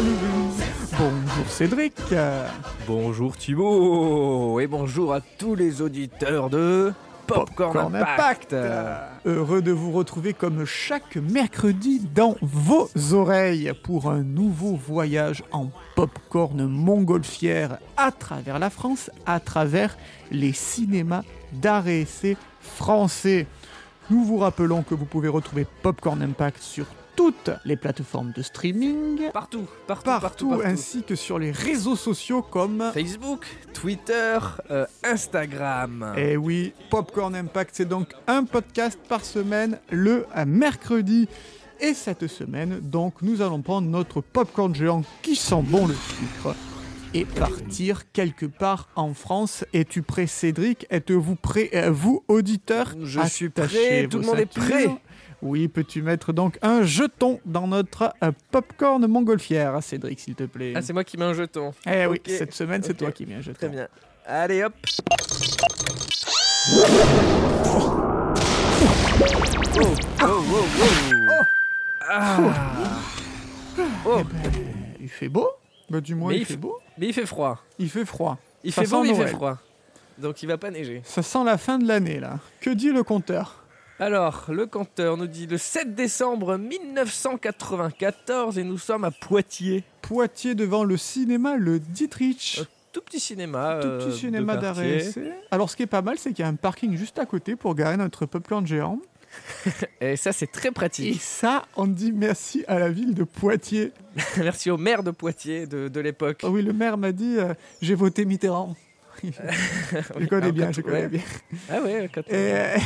Bonjour Cédric. Bonjour Thibaut et bonjour à tous les auditeurs de Popcorn, Popcorn Impact. Heureux de vous retrouver comme chaque mercredi dans vos oreilles pour un nouveau voyage en popcorn montgolfière à travers la France, à travers les cinémas d'art et essai français. Nous vous rappelons que vous pouvez retrouver Popcorn Impact sur toutes les plateformes de streaming, Partout, partout, partout, partout, partout. ainsi que sur les réseaux sociaux comme Facebook, Twitter, euh, Instagram. Et oui, Popcorn Impact, c'est donc un podcast par semaine le mercredi. Et cette semaine, donc, nous allons prendre notre popcorn géant qui sent bon le sucre et partir quelque part en France. Es-tu prêt, Cédric? Êtes-vous prêt, euh, vous, auditeurs Je suis prêt, tout le monde est ceintures. prêt. Oui, peux-tu mettre donc un jeton dans notre euh, popcorn montgolfière, Cédric, s'il te plaît? Ah, c'est moi qui mets un jeton. Eh oui, cette semaine, c'est toi qui mets un jeton. Très bien. Allez hop. Oh, oh, oh, oh. Ah. Oh, Il fait beau bah, Du moins, Mais il il fait f- beau. mais il fait froid. Il fait froid. Il Ça fait beau, sent mais il fait froid. Donc il va pas neiger. Ça sent la fin de l'année, là. Que dit le compteur? Alors, le compteur nous dit le 7 décembre 1994 et nous sommes à Poitiers. Poitiers devant le cinéma Le Dietrich. Euh, Tout petit cinéma. Tout euh, petit de cinéma d'arrêt. Alors, ce qui est pas mal, c'est qu'il y a un parking juste à côté pour garer notre popcorn géant. Et ça, c'est très Et pratique. ça, on dit merci à la ville de Poitiers. Merci au maire de Poitiers de, de l'époque. Ah oui, le maire m'a dit euh, j'ai voté Mitterrand. je connais Alors, bien, je connais ouais. bien. Ah ouais, quand Et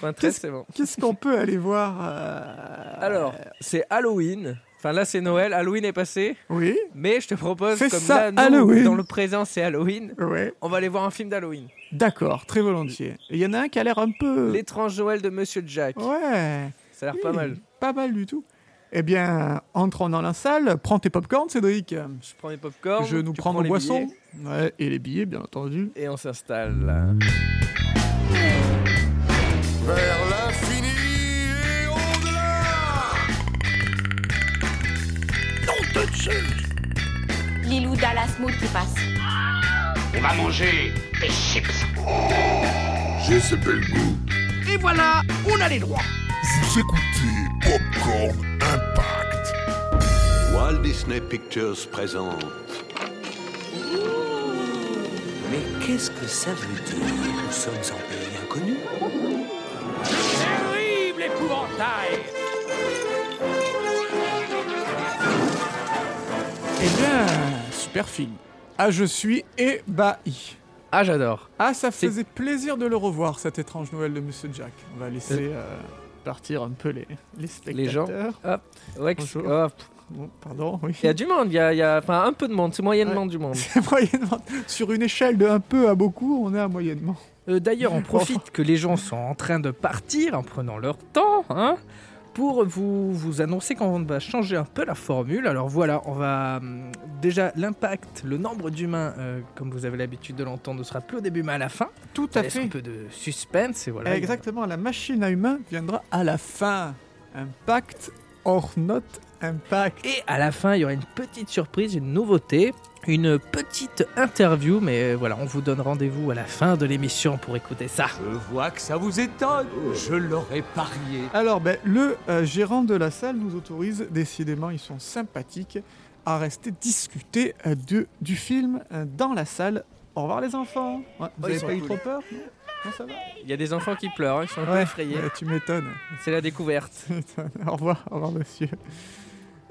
93, c'est bon. qu'est-ce qu'on peut aller voir euh, Alors, c'est Halloween. Enfin, là, c'est Noël. Halloween est passé. Oui, Mais je te propose, comme ça, là, nous, Halloween. dans le présent, c'est Halloween. ouais. On va aller voir un film d'Halloween. D'accord, très volontiers. Il y en a un qui a l'air un peu. L'étrange Noël de Monsieur Jack. Ouais. Ça a l'air pas mal. Pas mal du tout. Eh bien, entrons dans la salle. Prends tes popcorns, Cédric. Je prends les popcorn. Je nous prends prends nos boissons. Ouais, et les billets, bien entendu. Et on s'installe. Vers l'infini et au-delà. Lilou Dallas Mood qui passe. On va manger des chips. J'ai ce bel goût. Et voilà, on a les droits. Vous écoutez Popcorn Impact. Walt Disney Pictures présente. Mais qu'est-ce que ça veut dire Nous sommes en pays inconnu? Eh bien, super film. Ah, je suis ébahi. Ah, j'adore. Ah, ça faisait plaisir de le revoir, cet étrange Noël de Monsieur Jack. On va laisser euh, partir un peu les, les spectateurs. Les gens. Hop. Ouais, que- Bonjour. hop. Bon, pardon, oui. Il y a du monde. Il y a, il y a- enfin, un peu de monde. C'est moyennement Ouais. du monde. C'est moyennement. Sur une échelle de un peu à beaucoup, on est à moyennement. Euh, D'ailleurs, on profite que les gens sont en train de partir en prenant leur temps, hein, pour vous, vous annoncer qu'on va changer un peu la formule. Alors voilà, on va hum, déjà l'impact, le nombre d'humains, euh, comme vous avez l'habitude de l'entendre, ne sera plus au début mais à la fin. Tout à fait. un peu de suspense et voilà. Exactement, la machine à humain viendra à la fin. Impact or not impact. Et à la fin, il y aura une petite surprise, une nouveauté, une petite interview, mais euh, voilà, on vous donne rendez-vous à la fin de l'émission pour écouter ça. Je vois que ça vous étonne. Je l'aurais parié. Alors, ben, le euh, gérant de la salle nous autorise, décidément, ils sont sympathiques, à rester discuter euh, de, du film euh, dans la salle. Au revoir les enfants. Ouais, vous Oh, avez ils sont pas eu cool. trop peur non Non, ça va Il y a des enfants qui pleurent, hein, ils sont un peu effrayés. ouais, tu m'étonnes. C'est la découverte. au revoir, au revoir monsieur.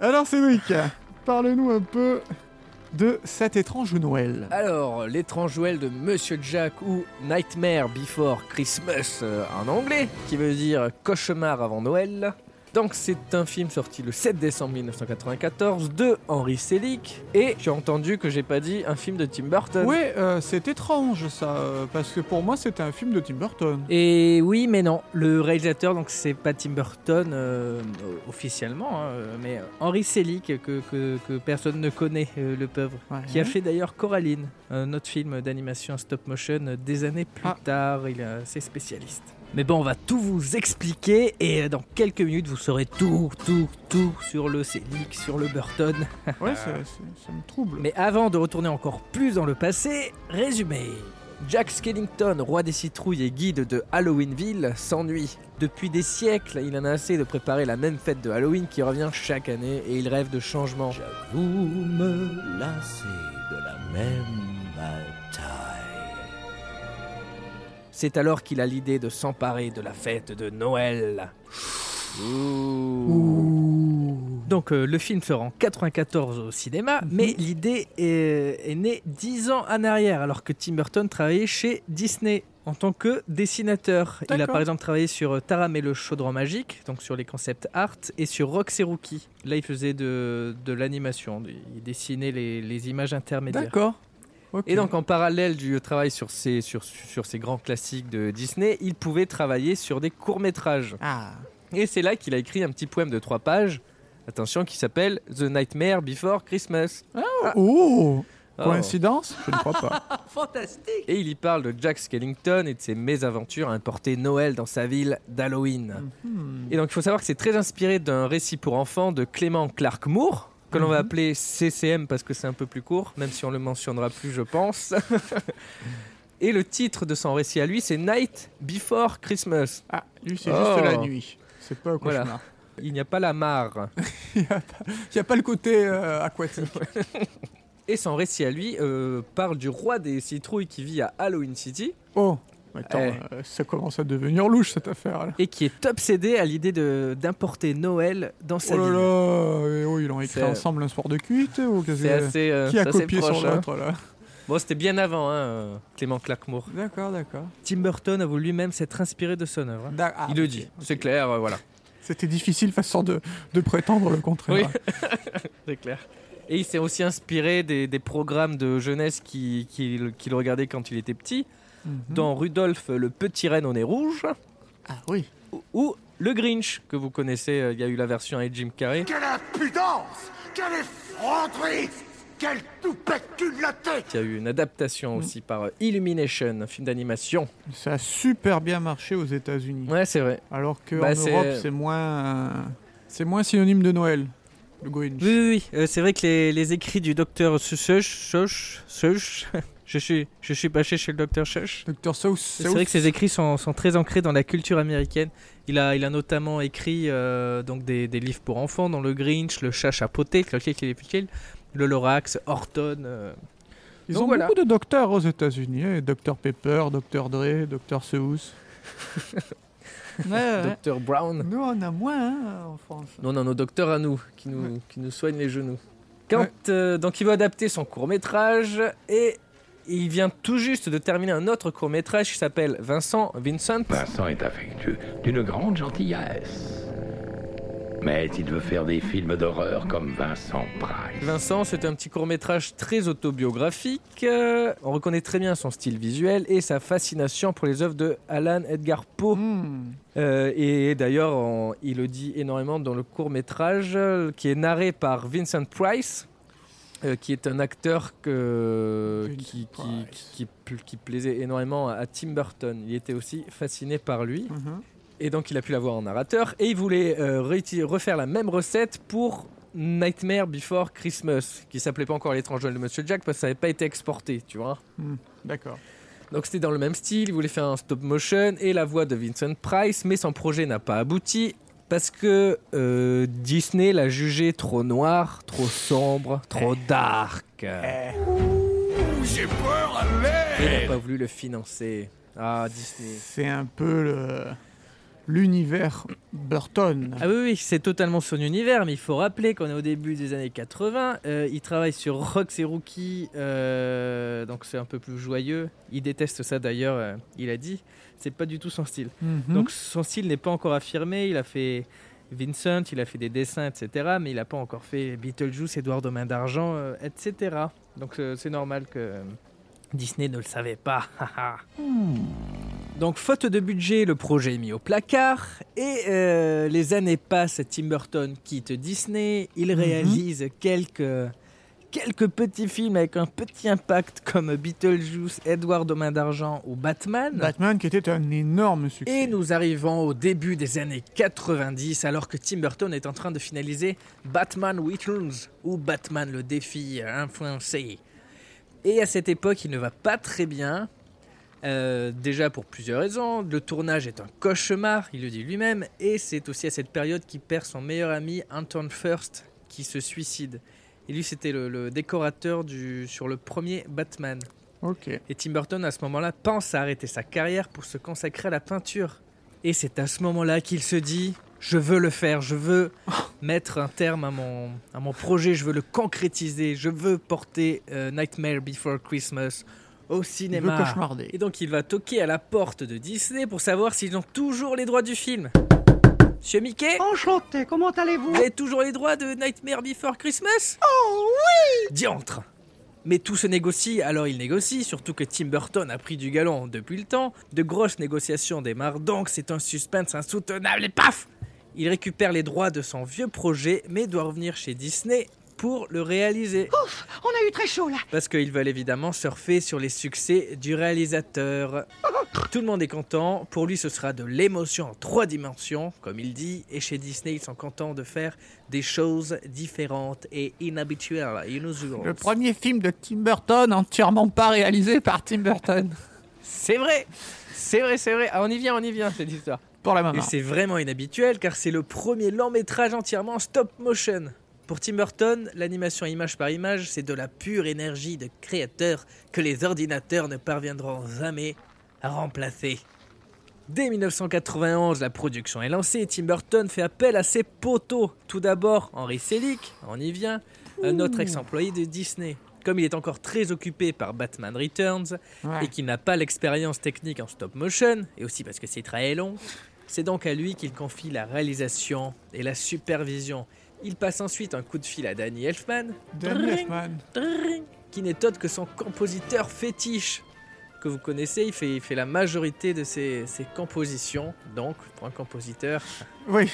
Alors Cédric, parle-nous un peu de cet étrange Noël. Alors, l'étrange Noël de Monsieur Jack ou Nightmare Before Christmas euh, en anglais, qui veut dire cauchemar avant Noël. Donc c'est un film sorti le 7 décembre 1994 de Henry Selick et j'ai entendu que j'ai pas dit un film de Tim Burton. Oui, euh, c'est étrange ça, euh, parce que pour moi c'était un film de Tim Burton. Et oui, mais non. Le réalisateur, donc c'est pas Tim Burton euh, officiellement, hein, mais Henry Selick que, que, que personne ne connaît, le pauvre, Ouais. qui a fait d'ailleurs Coraline, un autre film d'animation stop motion des années plus Ah. tard. Il est assez spécialiste. Mais bon, on va tout vous expliquer et euh, dans quelques minutes, vous saurez tout, tout, tout sur le Selig, sur le Burton. Ouais, ça, me trouble. Mais avant de retourner encore plus dans le passé, résumé. Jack Skellington, roi des citrouilles et guide de Halloweenville, s'ennuie. Depuis des siècles, il en a assez de préparer la même fête de Halloween qui revient chaque année et il rêve de changement. Vous me lassez de la même. C'est alors qu'il a l'idée de s'emparer de la fête de Noël. Ouh. Donc euh, le film sort en 94 au cinéma, mais l'idée est, est née 10 ans en arrière, alors que Tim Burton travaillait chez Disney en tant que dessinateur. Il a par exemple travaillé sur euh, Taram et le chaudron magique, donc sur les concepts art, et sur Rox et Rookie. Là, il faisait de, de l'animation, il dessinait les, les images intermédiaires. D'accord. Et donc en parallèle du travail sur ces, sur, sur ces grands classiques de Disney, il pouvait travailler sur des courts-métrages. Ah. Et c'est là qu'il a écrit un petit poème de trois pages, attention, qui s'appelle The Nightmare Before Christmas. Oh Oh. Coïncidence? Je ne crois pas. Fantastique Et il y parle de Jack Skellington et de ses mésaventures à importer Noël dans sa ville d'Halloween. Hmm. Et donc il faut savoir que c'est très inspiré d'un récit pour enfants de Clément Clark Moore, que l'on va Mhm. appeler CCM parce que c'est un peu plus court, même si on le mentionnera plus, je pense. Et le titre de son récit à lui, c'est Night Before Christmas. Ah, lui, c'est Oh. juste la nuit. C'est pas au Voilà. cauchemar. Il n'y a pas la mare. Il n'y a pas le côté euh, aquatique. Et son récit à lui euh, parle du roi des citrouilles qui vit à Halloween City Oh Attends, Eh. euh, ça commence à devenir louche cette affaire là. et qui est obsédé à l'idée d'importer Noël dans sa Oh là ville. là oh, Ils ont écrit C'est- ensemble un sport de cuite ou qu'est-ce C'est que- assez, euh, Qui a copié proche, sur hein. l'autre là? Bon, c'était bien avant, hein, euh, Clément Clarkmoor. D'accord, d'accord. Tim Burton a voulu lui-même s'être inspiré de son œuvre. hein. Ah, Il le dit, c'est clair, euh, voilà, C'était difficile façon de, de prétendre le contraire. c'est clair. Et il s'est aussi inspiré des, des programmes de jeunesse qu'il qui, qu'il regardait quand il était petit, Mhm. dans Rudolph le petit renne au nez rouge, Ah oui. ou, ou Le Grinch, que vous connaissez, euh, il y a eu la version avec Jim Carrey. Quelle impudence Quelle effronterie Quelle toupette culotée Il y a eu une adaptation aussi par euh, Illumination, un film d'animation. Ça a super bien marché aux États-Unis. Ouais, c'est vrai. Alors qu'en Bah, Europe, c'est moins, euh, c'est moins synonyme de Noël. Le Grinch. Oui, oui, oui. Euh, c'est vrai que les, les écrits du docteur Seuch, Seuch, Seuch, je suis, je suis pas chez le docteur Seuch. Dr. Seuss. C'est vrai que ses écrits sont, sont très ancrés dans la culture américaine. Il a, il a notamment écrit euh, donc des, des livres pour enfants, dans Le Grinch, Le Chat Chapeauté, Le Lorax, Horton. euh. Ils Donc ont voilà. beaucoup de docteurs aux États-Unis. hein. Dr. Pepper, Dr. Dre, Dr. Seuss. ouais, ouais. Dr Brown. Nous, on a moins hein, en France. Nous, on a nos docteurs à nous, qui nous, Ouais. qui nous soignent les genoux. Quand, Ouais. euh, donc il veut adapter son court-métrage et il vient tout juste de terminer un autre court-métrage qui s'appelle Vincent Vincent. Vincent est affectueux, d'une grande gentillesse. Mais il veut faire des films d'horreur comme Vincent Price. Vincent, c'est un petit court-métrage très autobiographique. Euh, on reconnaît très bien son style visuel et sa fascination pour les œuvres de Alan Edgar Poe. Hmm. Euh, et d'ailleurs, on- il le dit énormément dans le court-métrage euh, qui est narré par Vincent Price. Euh, qui est un acteur que, qui, plaisait énormément à, Tim Burton. Il était aussi fasciné par lui. Mhm. Et donc il a pu l'avoir en narrateur. Et il voulait euh, refaire la même recette pour Nightmare Before Christmas, qui s'appelait pas encore l'étrange Noël de Monsieur Jack parce que ça n'avait pas été exporté, tu vois. Hmm. D'accord. Donc c'était dans le même style, il voulait faire un stop motion et la voix de Vincent Price, mais son projet n'a pas abouti parce que euh, Disney l'a jugé trop noir, trop sombre, trop dark. J'ai peur, Et allez n'a pas voulu le financer. Ah, Disney. C'est un peu le- l'univers Burton. Ah oui, oui, c'est totalement son univers, mais il faut rappeler qu'on est au début des années 80. euh, il travaille sur Rox et Rookie, euh, donc c'est un peu plus joyeux. Il déteste ça d'ailleurs, euh, il a dit. C'est pas du tout son style. Mhm. Donc son style n'est pas encore affirmé. Il a fait Vincent, il a fait des dessins, etc. Mais il n'a pas encore fait Beetlejuice, Edouard de Main d'Argent, euh, etc. Donc euh, c'est normal que Disney ne le savait pas. Donc faute de budget, le projet est mis au placard. Et euh, les années passent, Tim Burton quitte Disney. Il Mhm. réalise quelques, quelques petits films avec un petit impact comme Beetlejuice, Edward aux mains d'argent ou Batman. Batman qui était un énorme succès. Et nous arrivons au début des années 90 alors que Tim Burton est en train de finaliser Batman Returns ou Batman le défi influencé. Et à cette époque, il ne va pas très bien. Euh, déjà pour plusieurs raisons. Le tournage est un cauchemar, il le dit lui-même, et c'est aussi à cette période qu'il perd son meilleur ami Anton First qui se suicide. Et lui, c'était le, le décorateur du, sur le premier Batman. Et Tim Burton, à ce moment-là, pense à arrêter sa carrière pour se consacrer à la peinture. Et c'est à ce moment-là qu'il se dit Je veux le faire, je veux mettre un terme à mon, à mon projet, je veux le concrétiser, je veux porter euh, Nightmare Before Christmas au Il veut cinéma. cauchemarder. Et donc il va toquer à la porte de Disney pour savoir s'ils ont toujours les droits du film. Monsieur Mickey Enchanté, comment allez-vous vous avez toujours les droits de Nightmare Before Christmas Oh oui Diantre Mais tout se négocie, alors il négocie, surtout que Tim Burton a pris du galon depuis le temps. De grosses négociations démarrent donc, c'est un suspense insoutenable et paf Il récupère les droits de son vieux projet, mais doit revenir chez Disney pour le réaliser. Ouf, on a eu très chaud là. Parce qu'ils veulent évidemment surfer sur les succès du réalisateur. Tout le monde est content. Pour lui, ce sera de l'émotion en trois dimensions, comme il dit. Et chez Disney, ils sont contents de faire des choses différentes et inhabituelles, inusual. Le premier film de Tim Burton entièrement pas réalisé par Tim Burton. C'est vrai C'est vrai, c'est vrai. Ah, on y vient, on y vient, cette histoire. Pour la Et maman. c'est vraiment inhabituel car c'est le premier long métrage entièrement en stop motion. Pour Tim Burton, l'animation image par image, c'est de la pure énergie de créateur que les ordinateurs ne parviendront jamais à remplacer. Dès 1991, la production est lancée et Tim Burton fait appel à ses poteaux. Tout d'abord, Henry Selick, on y vient, un autre ex-employé de Disney. Comme il est encore très occupé par Batman Returns Ouais. et qu'il n'a pas l'expérience technique en stop motion, et aussi parce que c'est très long, c'est donc à lui qu'il confie la réalisation et la supervision. Il passe ensuite un coup de fil à Danny Elfman, Danny Elfman. qui n'est autre que son compositeur fétiche, que vous connaissez, il fait, il fait la majorité de ses, ses compositions, donc pour un compositeur. Oui.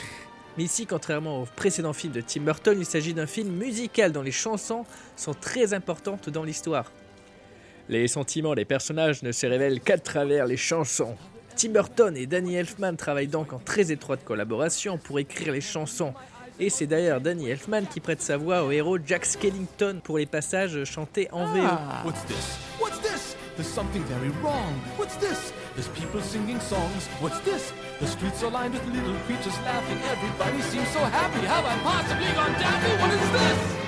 Mais ici, contrairement au précédent film de Tim Burton, il s'agit d'un film musical dont les chansons sont très importantes dans l'histoire. Les sentiments des personnages ne se révèlent qu'à travers les chansons. Tim Burton et Danny Elfman travaillent donc en très étroite collaboration pour écrire les chansons. Et c'est d'ailleurs Danny Elfman qui prête sa voix au héros Jack Skellington pour les passages chantés en VO. Ah. What's this? What's this? There's something very wrong. What's this? There's people singing songs. What's this? The streets are lined with little creatures laughing. Everybody seems so happy. Have I possibly gone daffy? What is this?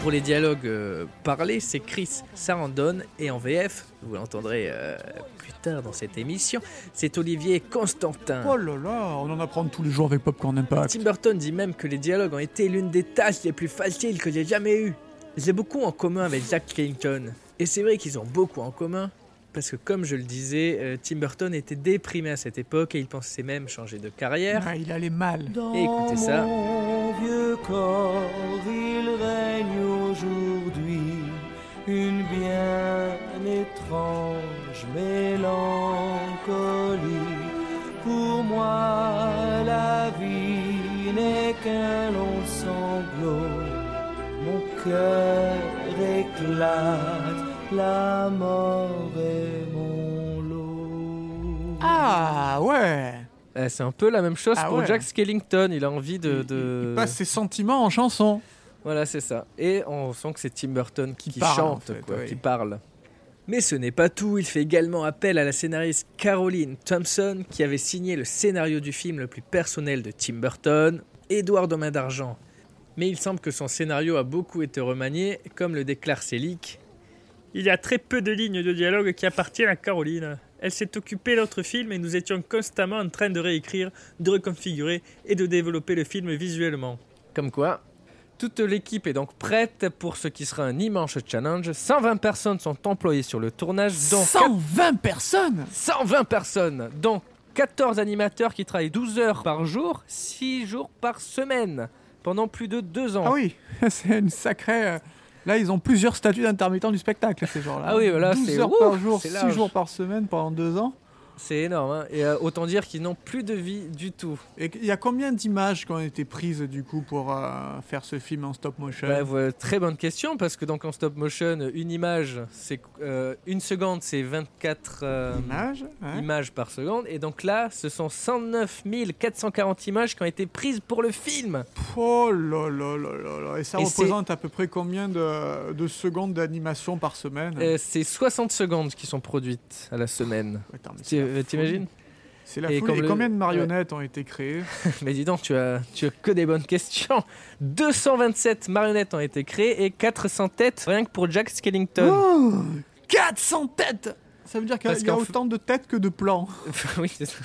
Pour les dialogues euh, parlés, c'est Chris Sarandon et en VF, vous l'entendrez euh, plus tard dans cette émission, c'est Olivier Constantin. Oh là là, on en apprend tous les jours avec Popcorn Impact. Tim Burton dit même que les dialogues ont été l'une des tâches les plus faciles que j'ai jamais eues. J'ai beaucoup en commun avec Jack Skellington. Et c'est vrai qu'ils ont beaucoup en commun, parce que comme je le disais, euh, Tim Burton était déprimé à cette époque et il pensait même changer de carrière. Ah, il allait mal. Et écoutez ça. Mon vieux corps, il règne aujourd'hui une bien étrange mélancolie. Pour moi, la vie n'est qu'un long sanglot. Mon cœur éclate, la mort est mon lot. Ah ouais. Euh, c'est un peu la même chose Ah pour ouais. Jack Skellington, il a envie de... Il- de- Il passe ses sentiments en chanson. Voilà, c'est ça. Et on sent que c'est Tim Burton qui, parle, chante, en fait, quoi, oui. qui parle. Mais ce n'est pas tout, il fait également appel à la scénariste Caroline Thompson, qui avait signé le scénario du film le plus personnel de Tim Burton, Édouard aux mains d'argent. Mais il semble que son scénario a beaucoup été remanié, comme le déclare Selick. Il y a très peu de lignes de dialogue qui appartiennent à Caroline. Elle s'est occupée de l'autre film et nous étions constamment en train de réécrire, de reconfigurer et de développer le film visuellement. Comme quoi, toute l'équipe est donc prête pour ce qui sera un immense challenge. 120 personnes sont employées sur le tournage, dont 120 personnes 120 personnes, dont 14 animateurs qui travaillent 12 heures par jour, 6 jours par semaine, pendant plus de 2 ans. Ah oui, c'est une sacrée. Là, ils ont plusieurs statuts d'intermittents du spectacle, ces gens-là. Ah oui, voilà, 12 c'est- heures ouf, par jour, c'est 6 large. jours par semaine pendant 2 ans. C'est énorme. hein. Et euh, autant dire qu'ils n'ont plus de vie du tout. Et il y a combien d'images qui ont été prises du coup pour euh, faire ce film en stop motion? Bah, très bonne question parce que donc en stop motion, une image, c'est euh, une seconde, c'est 24 euh, Images ouais. images par seconde. Et donc là, ce sont 109 440 images qui ont été prises pour le film. Oh là là là là là. Et ça Et représente à peu près combien de, de secondes d'animation par semaine? C'est 60 secondes qui sont produites à la semaine. Attends, mais la euh. T'imagines C'est la Et folie. comme Et le- combien de marionnettes ont été créées Mais dis donc, tu as, tu as que des bonnes questions. 227 marionnettes ont été créées et 400 têtes rien que pour Jack Skellington. Oh 400 têtes Ça veut dire qu'il y a autant de têtes que de plans. oui, c'est ça.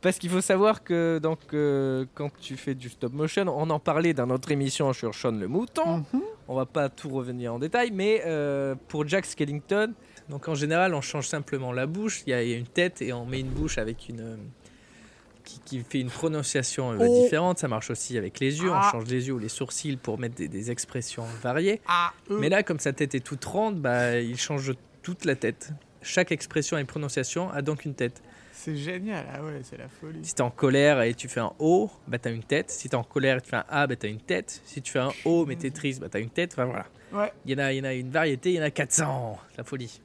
Parce qu'il faut savoir que donc, euh, quand tu fais du stop motion, on en parlait dans notre émission sur Sean le Mouton. Mhm. On va pas tout revenir en détail, mais euh, pour Jack Skellington, donc en général, on change simplement la bouche. Il y, a il y a une tête et on met une bouche avec une euh, qui, qui fait une prononciation euh, Oh. différente. Ça marche aussi avec les yeux. Ah. On change les yeux ou les sourcils pour mettre des, des expressions variées. Ah, eux. Mais là, comme sa tête est toute ronde, bah, il change toute la tête. Chaque expression et prononciation a donc une tête. C'est génial, ah ouais, c'est la folie. Si t'es en colère et tu fais un O, bah t'as une tête. Si t'es en colère et tu fais un A, bah t'as une tête. Si tu fais un O mais t'es triste, bah t'as une tête. Enfin voilà. Ouais, Il y, en a, il y en a une variété, il y en a 400. La folie.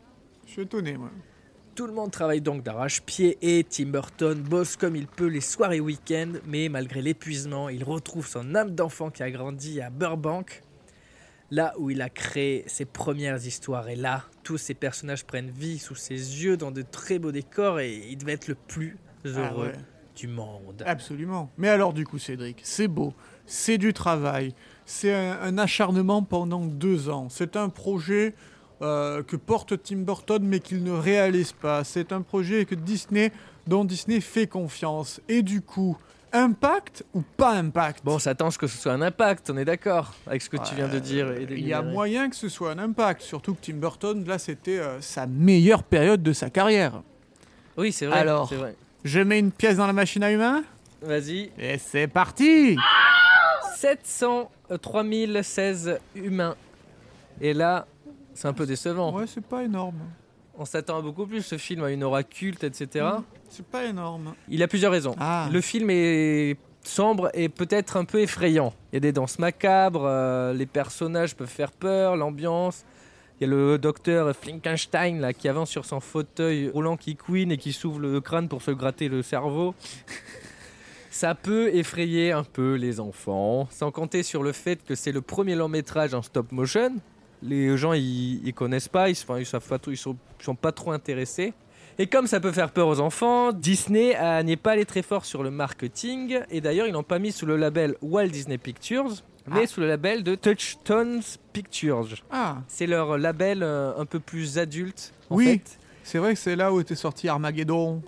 Je suis étonné, moi. Tout le monde travaille donc d'arrache-pied et Tim Burton bosse comme il peut les soirs et week-ends, mais malgré l'épuisement, il retrouve son âme d'enfant qui a grandi à Burbank, là où il a créé ses premières histoires. Et là, tous ces personnages prennent vie sous ses yeux dans de très beaux décors et il devait être le plus heureux Ah ouais. du monde. Absolument. Mais alors, du coup, Cédric, c'est beau, c'est du travail, c'est un, un acharnement pendant deux ans. C'est un projet euh, que porte Tim Burton, mais qu'il ne réalise pas. C'est un projet que Disney, dont Disney fait confiance. Et du coup, impact ou pas impact? Bon, à ce que ce soit un impact, on est d'accord avec ce que tu viens de dire. Il y a moyen que ce soit un impact, surtout que Tim Burton, là, c'était euh, sa meilleure période de sa carrière. Oui, c'est vrai. Alors. vrai. Je mets une pièce dans la machine à humains? Vas-y. et c'est parti 703 016 humains. Et là, c'est un peu décevant. Ouais, c'est pas énorme. On s'attend à beaucoup plus. Ce film a une aura culte, etc. C'est pas énorme. Il a plusieurs raisons. Ah. Le film est sombre et peut-être un peu effrayant. Il y a des danses macabres, euh, les personnages peuvent faire peur, l'ambiance. Il y a le docteur Frankenstein là, qui avance sur son fauteuil roulant qui couine et qui s'ouvre le crâne pour se gratter le cerveau. Ça peut effrayer un peu les enfants, sans compter sur le fait que c'est le premier long métrage en stop motion. Les gens ils, ils connaissent pas, ils, enfin, ils savent pas trop, ils sont, ils sont pas trop intéressés. Et comme ça peut faire peur aux enfants, Disney n'est pas allé très fort sur le marketing. Et d'ailleurs, ils l'ont pas mis sous le label Walt Disney Pictures, mais Ah. sous le label de Touchstones Pictures. Ah, C'est leur label euh, un peu plus adulte. en Oui. c'est vrai que c'est là où était sorti Armageddon.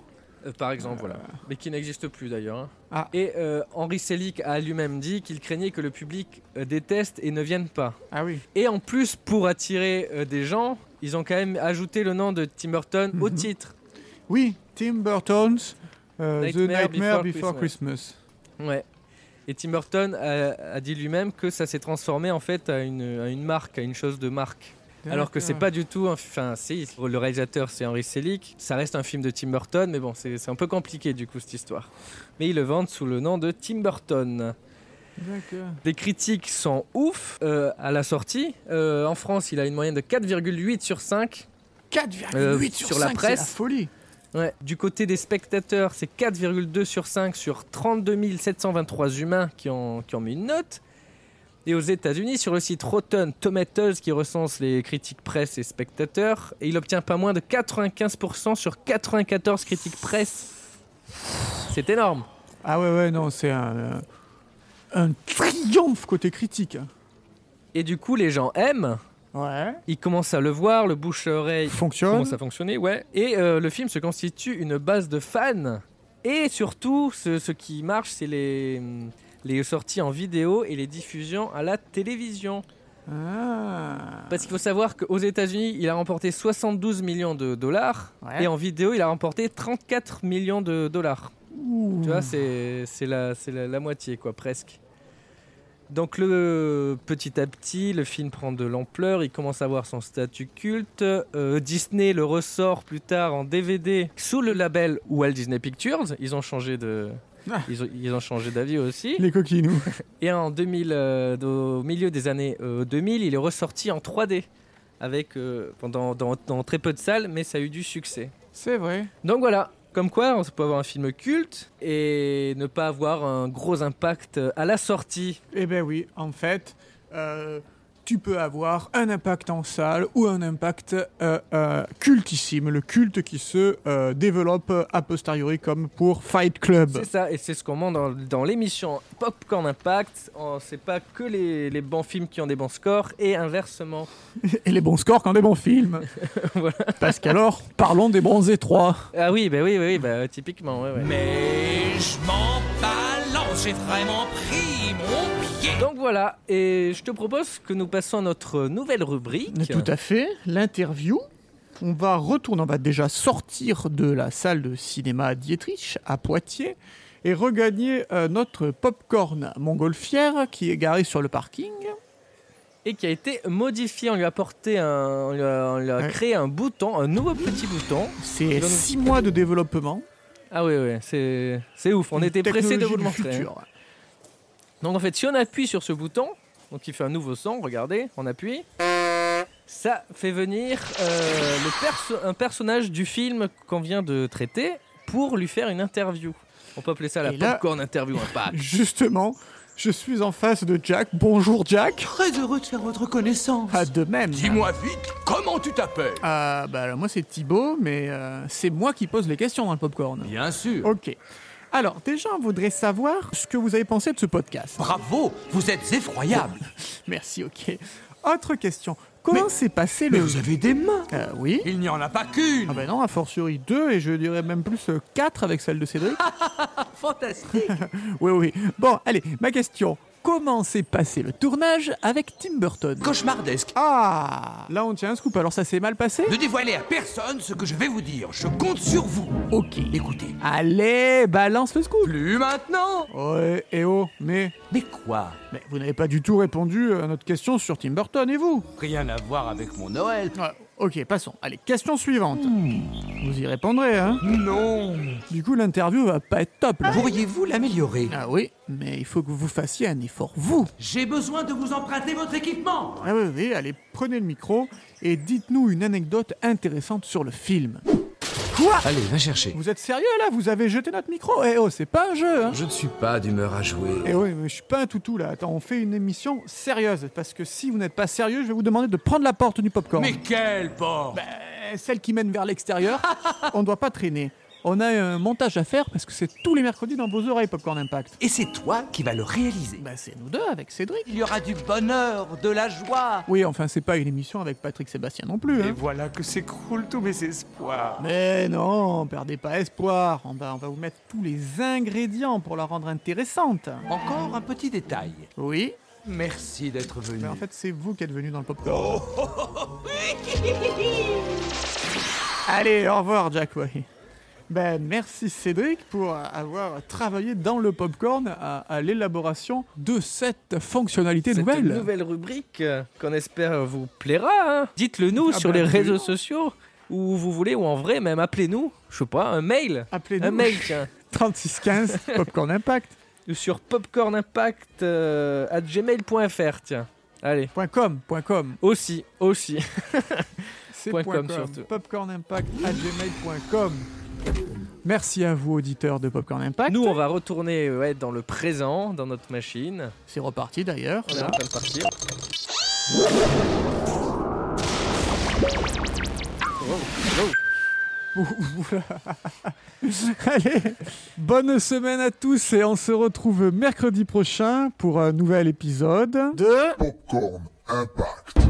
Euh, par exemple, voilà. Mais qui n'existe plus d'ailleurs. hein. Ah. Et euh, Henry Selick a lui-même dit qu'il craignait que le public euh, déteste et ne vienne pas. Ah oui. Et en plus, pour attirer euh, des gens, ils ont quand même ajouté le nom de Tim Burton au Mhm. titre. Oui, Tim Burton's euh, The Nightmare Nightmare Before Before, Christmas. Ouais. Et Tim Burton a, a dit lui-même que ça s'est transformé en fait à une, à une marque, à une chose de marque. Alors que c'est pas du tout. un- Enfin, si, le réalisateur c'est Henry Selick. Ça reste un film de Tim Burton, mais bon, c'est un peu compliqué du coup cette histoire. Mais ils le vendent sous le nom de Tim Burton. D'accord. Les critiques sont ouf euh, à la sortie. Euh, en France, il a une moyenne de 4,8 sur 5. 4,8 Euh, sur, sur la 5, presse. c'est la folie. Ouais. Du côté des spectateurs, c'est 4,2 sur 5 sur 32 723 humains qui ont, qui ont mis une note. Et aux États-Unis, sur le site Rotten Tomatoes, qui recense les critiques presse et spectateurs, et il obtient pas moins de 95% sur 94 critiques presse. C'est énorme. Ah ouais, ouais, non, c'est un, euh, un triomphe côté critique. Et du coup, les gens aiment. Ouais. Ils commencent à le voir, le bouche à oreille Fonctionne. commence à fonctionner, ouais. Et euh, le film se constitue une base de fans. Et surtout, ce, ce qui marche, c'est les, les sorties en vidéo et les diffusions à la télévision. Ah. Parce qu'il faut savoir qu'aux États-Unis, il a remporté 72 millions de dollars. Ouais. Et en vidéo, il a remporté 34 millions de dollars. Ouh. Tu vois, c'est c'est la, c'est la, la moitié, quoi, presque. Donc le petit à petit, le film prend de l'ampleur, il commence à avoir son statut culte. Euh, Disney le ressort plus tard en DVD sous le label Walt Disney Pictures. Ils ont changé de, Ah. ils ont, ils ont changé d'avis aussi. Les coquinous. Et en 2000, euh, au milieu des années euh, 2000, il est ressorti en 3D avec euh, pendant dans, dans très peu de salles, mais ça a eu du succès. C'est vrai. Donc voilà, comme quoi on peut avoir un film culte et ne pas avoir un gros impact à la sortie. Eh ben oui, en fait, euh, tu peux avoir un impact en salle ou un impact euh, euh, cultissime, le culte qui se euh, développe a posteriori comme pour Fight Club. C'est ça, et c'est ce qu'on montre dans, dans l'émission Popcorn Impact. Sait pas que les, les bons films qui ont des bons scores et inversement. Et les bons scores quand des bons films. Voilà. Parce qu'alors, parlons des bronzés 3. Ah oui, bah oui, oui, oui, bah, typiquement, ouais, ouais. Mais je m'en balance, j'ai vraiment pris mon pied. Donc voilà, et je te propose que nous passons à notre nouvelle rubrique. Tout à fait, l'interview. On va retourner, on va déjà sortir de la salle de cinéma Dietrich à Poitiers et regagner euh, notre popcorn montgolfière qui est garé sur le parking. Et qui a été modifié. On lui a apporté un. On lui a, on lui a Ouais. créé un bouton, un nouveau petit bouton. C'est six mois de développement. Ah oui, oui, c'est ouf. On Une était pressé de vous le montrer. Donc en fait, si on appuie sur ce bouton, donc il fait un nouveau son, regardez, on appuie, ça fait venir euh, le perso- un personnage du film qu'on vient de traiter pour lui faire une interview. On peut appeler ça la Et là- popcorn interview impact. Justement, je suis en face de Jack. Bonjour Jack. Très heureux de faire votre connaissance. Ah, de même. Dis-moi vite, comment tu t'appelles? Ah, bah alors, moi c'est Thibaut, mais euh, c'est moi qui pose les questions dans le popcorn. Bien sûr. Ok. Alors, déjà, on voudrait savoir ce que vous avez pensé de ce podcast. Bravo, vous êtes effroyable. Merci, ok. Autre question. Comment s'est passé Mais le... vous avez des mains. Euh, oui. Il n'y en a pas qu'une. Ah ben non, a fortiori deux, et je dirais même plus euh, quatre avec celle de Cédric. Fantastique. oui, oui. Bon, allez, ma question. Comment s'est passé le tournage avec Tim Burton Cauchemardesque. Ah Là, on tient un scoop, alors ça s'est mal passé Ne dévoilez à personne ce que je vais vous dire. Je compte sur vous. Ok. Écoutez. Allez, balance le scoop Plus maintenant. Ouais, et oh, mais... Mais quoi? Mais vous n'avez pas du tout répondu à notre question sur Tim Burton, et vous? Rien à voir avec mon Noël. Ouais, Ok, passons. Allez, question suivante. Vous y répondrez, hein Non. Du coup, l'interview va pas être top, là. Pourriez-vous l'améliorer? Ah oui, mais il faut que vous fassiez un effort, vous. J'ai besoin de vous emprunter votre équipement. Ah oui, oui, allez, prenez le micro et dites-nous une anecdote intéressante sur le film. Quoi Allez, va chercher. Vous êtes sérieux là? Vous avez jeté notre micro? Eh oh, c'est pas un jeu, hein Je ne suis pas d'humeur à jouer. Eh oui, mais je suis pas un toutou là. Attends, on fait une émission sérieuse. Parce que si vous n'êtes pas sérieux, je vais vous demander de prendre la porte du popcorn. Mais quelle porte? Euh, celle qui mène vers l'extérieur, on ne doit pas traîner. On a un montage à faire parce que c'est tous les mercredis dans vos oreilles Popcorn Impact. Et c'est toi qui vas le réaliser. Bah c'est nous deux avec Cédric. Il y aura du bonheur, de la joie. Oui, enfin c'est pas une émission avec Patrick Sébastien non plus. Et Hein. voilà que s'écroulent tous mes espoirs. Mais non, perdez pas espoir. On va, on va vous mettre tous les ingrédients pour la rendre intéressante. Encore un petit détail. Oui, Merci d'être venu. mais en fait c'est vous qui êtes venu dans le popcorn. Allez, au revoir Jack Way. Ben, merci Cédric pour avoir travaillé dans le popcorn à, à l'élaboration de cette fonctionnalité Cette nouvelle. nouvelle rubrique euh, qu'on espère vous plaira. hein. Dites-le nous Ah sur bah, les réseaux sociaux où vous voulez ou en vrai même appelez-nous. Je sais pas, un mail. Appelez-nous Un mail tiens. 3615 Popcorn Impact. Ou sur popcornimpact euh, at gmail.fr tiens. Allez. Point .com, point .com. Aussi, aussi. C'est Point point com com. surtout. popcornimpact@gmail.com. Merci à vous auditeurs de Popcorn Impact. Nous on va retourner euh, ouais, dans le présent, dans notre machine. C'est reparti d'ailleurs. On est là. en train de partir. Allez, bonne semaine à tous et on se retrouve mercredi prochain pour un nouvel épisode de Popcorn Impact.